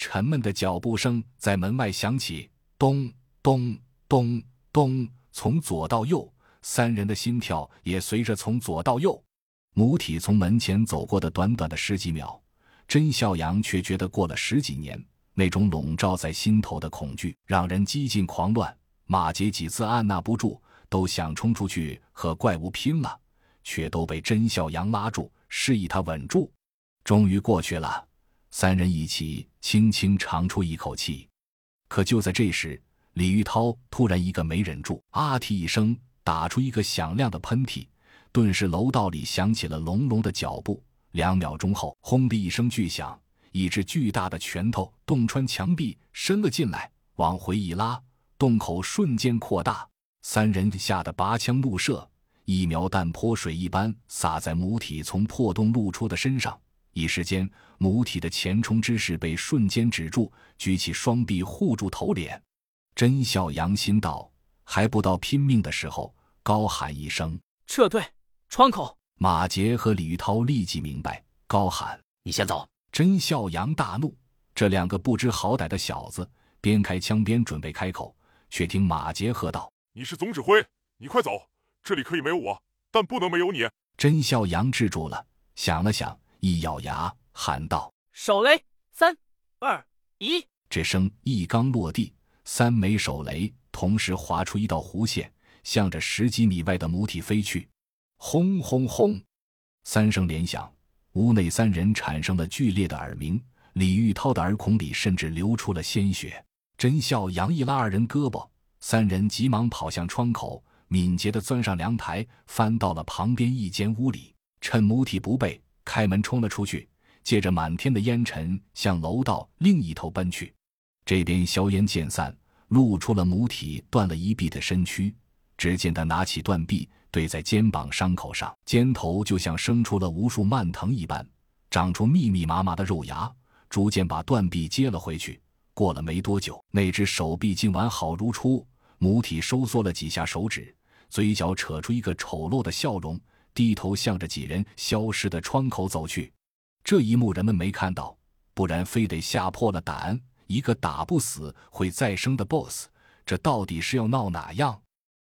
沉闷的脚步声在门外响起，咚咚咚咚，从左到右，三人的心跳也随着从左到右。母体从门前走过的短短的十几秒，甄孝阳却觉得过了十几年。那种笼罩在心头的恐惧让人几近狂乱。马杰几次按捺不住，都想冲出去和怪物拼了，却都被甄孝阳拉住，示意他稳住。终于过去了，三人一起轻轻长出一口气。可就在这时，李玉涛突然一个没忍住，啊嚏一声，打出一个响亮的喷嚏。顿时，楼道里响起了隆隆的脚步。两秒钟后，轰的一声巨响，一只巨大的拳头洞穿墙壁，伸了进来，往回一拉，洞口瞬间扩大。三人吓得拔枪怒射，一苗弹泼水一般洒在母体从破洞露出的身上。一时间，母体的前冲之势被瞬间止住，举起双臂护住头脸。甄孝阳心道：还不到拼命的时候，高喊一声：“撤退！”窗口，马杰和李玉涛立即明白，高喊：“你先走！”甄孝阳大怒，这两个不知好歹的小子边开枪边准备开口，却听马杰喝道：“你是总指挥，你快走！这里可以没有我，但不能没有你。”甄孝阳制住了，想了想，一咬牙喊道：“手雷！三、二、一！”这声一刚落地，三枚手雷同时划出一道弧线，向着十几米外的母体飞去。轰轰轰！三声连响，屋内三人产生了剧烈的耳鸣。李玉涛的耳孔里甚至流出了鲜血。甄笑杨一拉二人胳膊，三人急忙跑向窗口，敏捷地钻上凉台，翻到了旁边一间屋里，趁母体不备，开门冲了出去，借着满天的烟尘向楼道另一头奔去。这边硝烟渐散，露出了母体断了一臂的身躯。只见他拿起断臂。对在肩膀伤口上，肩头就像生出了无数蔓藤一般，长出密密麻麻的肉芽，逐渐把断臂接了回去。过了没多久，那只手臂竟完好如初。母体收缩了几下手指，嘴角扯出一个丑陋的笑容，低头向着几人消失的窗口走去。这一幕人们没看到，不然非得吓破了胆。一个打不死会再生的 BOSS，这到底是要闹哪样？